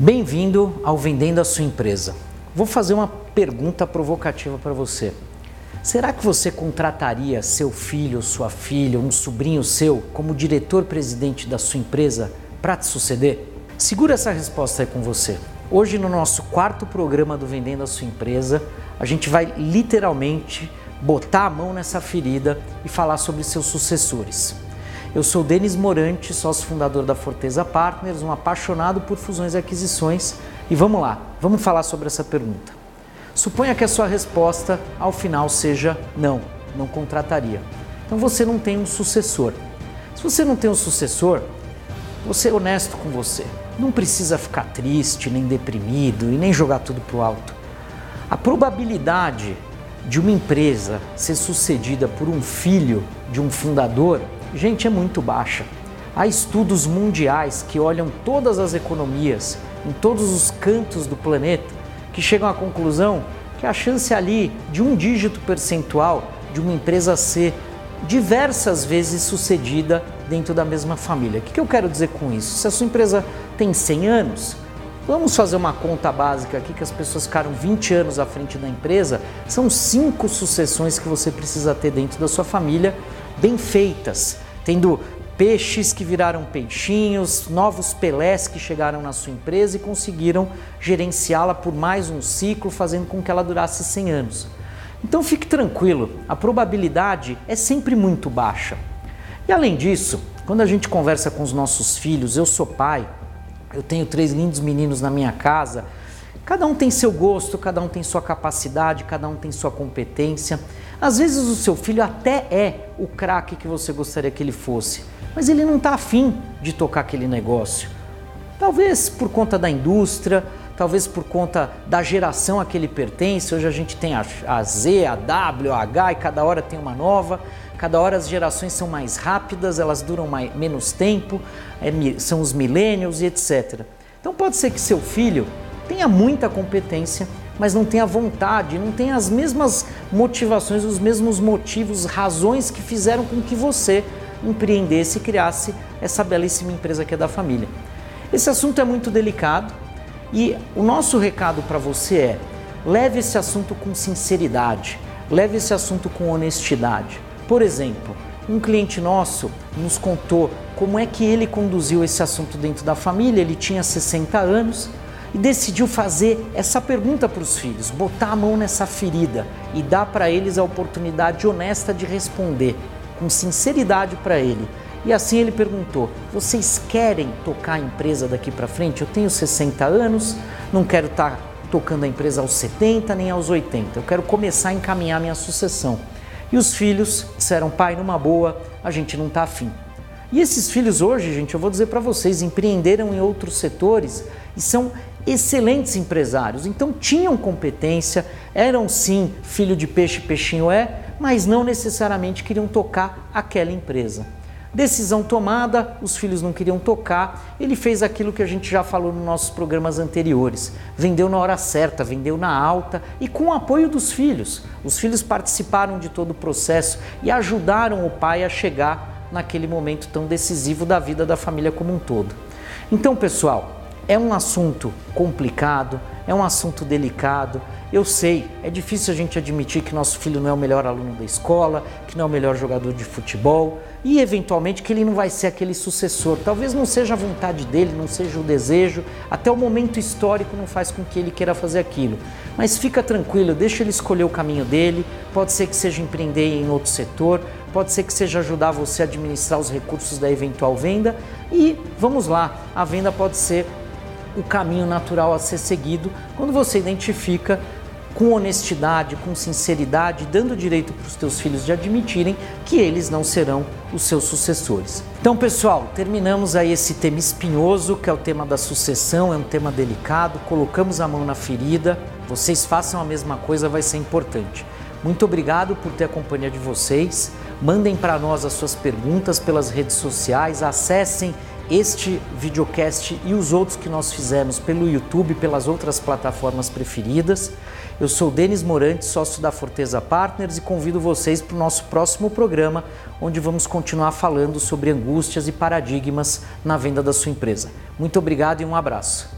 Bem-vindo ao Vendendo a Sua Empresa. Vou fazer uma pergunta provocativa para você. Será que você contrataria seu filho, sua filha, um sobrinho seu como diretor-presidente da sua empresa para te suceder? Segura essa resposta aí com você. Hoje, no nosso quarto programa do Vendendo a Sua Empresa, a gente vai literalmente botar a mão nessa ferida e falar sobre seus sucessores. Eu sou Denis Morante, sócio fundador da Forteza Partners, um apaixonado por fusões e aquisições. E vamos lá, vamos falar sobre essa pergunta. Suponha que a sua resposta ao final seja não, não contrataria. Então você não tem um sucessor. Se você não tem um sucessor, vou ser honesto com você. Não precisa ficar triste, nem deprimido e nem jogar tudo pro alto. A probabilidade de uma empresa ser sucedida por um filho de um fundador gente, é muito baixa. Há estudos mundiais que olham todas as economias em todos os cantos do planeta que chegam à conclusão que a chance ali de um dígito percentual de uma empresa ser diversas vezes sucedida dentro da mesma família. O que eu quero dizer com isso? Se a sua empresa tem 100 anos, vamos fazer uma conta básica aqui que as pessoas ficaram 20 anos à frente da empresa, são cinco sucessões que você precisa ter dentro da sua família bem feitas, tendo peixes que viraram peixinhos, novos pelés que chegaram na sua empresa e conseguiram gerenciá-la por mais um ciclo, fazendo com que ela durasse 100 anos. Então fique tranquilo, a probabilidade é sempre muito baixa. E além disso, quando a gente conversa com os nossos filhos, eu sou pai, eu tenho três lindos meninos na minha casa, cada um tem seu gosto, cada um tem sua capacidade, cada um tem sua competência. Às vezes o seu filho até é o craque que você gostaria que ele fosse, mas ele não está afim de tocar aquele negócio. Talvez por conta da indústria, talvez por conta da geração a que ele pertence. Hoje a gente tem a, Z, a W, a H e cada hora tem uma nova. Cada hora as gerações são mais rápidas, elas duram mais, menos tempo, é, são os millennials e etc. Então pode ser que seu filho tenha muita competência, mas não tem a vontade, não tem as mesmas motivações, os mesmos motivos, razões que fizeram com que você empreendesse e criasse essa belíssima empresa que é da família. Esse assunto é muito delicado e o nosso recado para você é: leve esse assunto com sinceridade, leve esse assunto com honestidade. Por exemplo, um cliente nosso nos contou como é que ele conduziu esse assunto dentro da família. Ele tinha 60 anos, e decidiu fazer essa pergunta para os filhos, botar a mão nessa ferida e dar para eles a oportunidade honesta de responder, com sinceridade para ele. E assim ele perguntou: Vocês querem tocar a empresa daqui para frente? Eu tenho 60 anos, não quero estar tá tocando a empresa aos 70 nem aos 80. Eu quero começar a encaminhar minha sucessão. E os filhos disseram: Pai, numa boa, a gente não está afim. E esses filhos hoje, gente, eu vou dizer para vocês, empreenderam em outros setores e são excelentes empresários. Então tinham competência, eram sim filho de peixe, peixinho é, mas não necessariamente queriam tocar aquela empresa. Decisão tomada, os filhos não queriam tocar, ele fez aquilo que a gente já falou nos nossos programas anteriores. Vendeu na hora certa, vendeu na alta e com o apoio dos filhos. Os filhos participaram de todo o processo e ajudaram o pai a chegar naquele momento tão decisivo da vida da família como um todo. Então, pessoal, é um assunto complicado, é um assunto delicado. Eu sei, é difícil a gente admitir que nosso filho não é o melhor aluno da escola, que não é o melhor jogador de futebol e, eventualmente, que ele não vai ser aquele sucessor. Talvez não seja a vontade dele, não seja o desejo, até o momento histórico não faz com que ele queira fazer aquilo. Mas fica tranquilo, deixa ele escolher o caminho dele. Pode ser que seja empreender em outro setor, pode ser que seja ajudar você a administrar os recursos da eventual venda e vamos lá, a venda pode ser o caminho natural a ser seguido quando você identifica com honestidade, com sinceridade, dando direito para os teus filhos de admitirem que eles não serão os seus sucessores. Então, pessoal, terminamos aí esse tema espinhoso, que é o tema da sucessão, é um tema delicado, colocamos a mão na ferida, vocês façam a mesma coisa, vai ser importante. Muito obrigado por ter a companhia de vocês. Mandem para nós as suas perguntas pelas redes sociais, acessem este videocast e os outros que nós fizemos pelo YouTube, pelas outras plataformas preferidas. Eu sou Denis Morante, sócio da Forteza Partners e convido vocês para o nosso próximo programa, onde vamos continuar falando sobre angústias e paradigmas na venda da sua empresa. Muito obrigado e um abraço.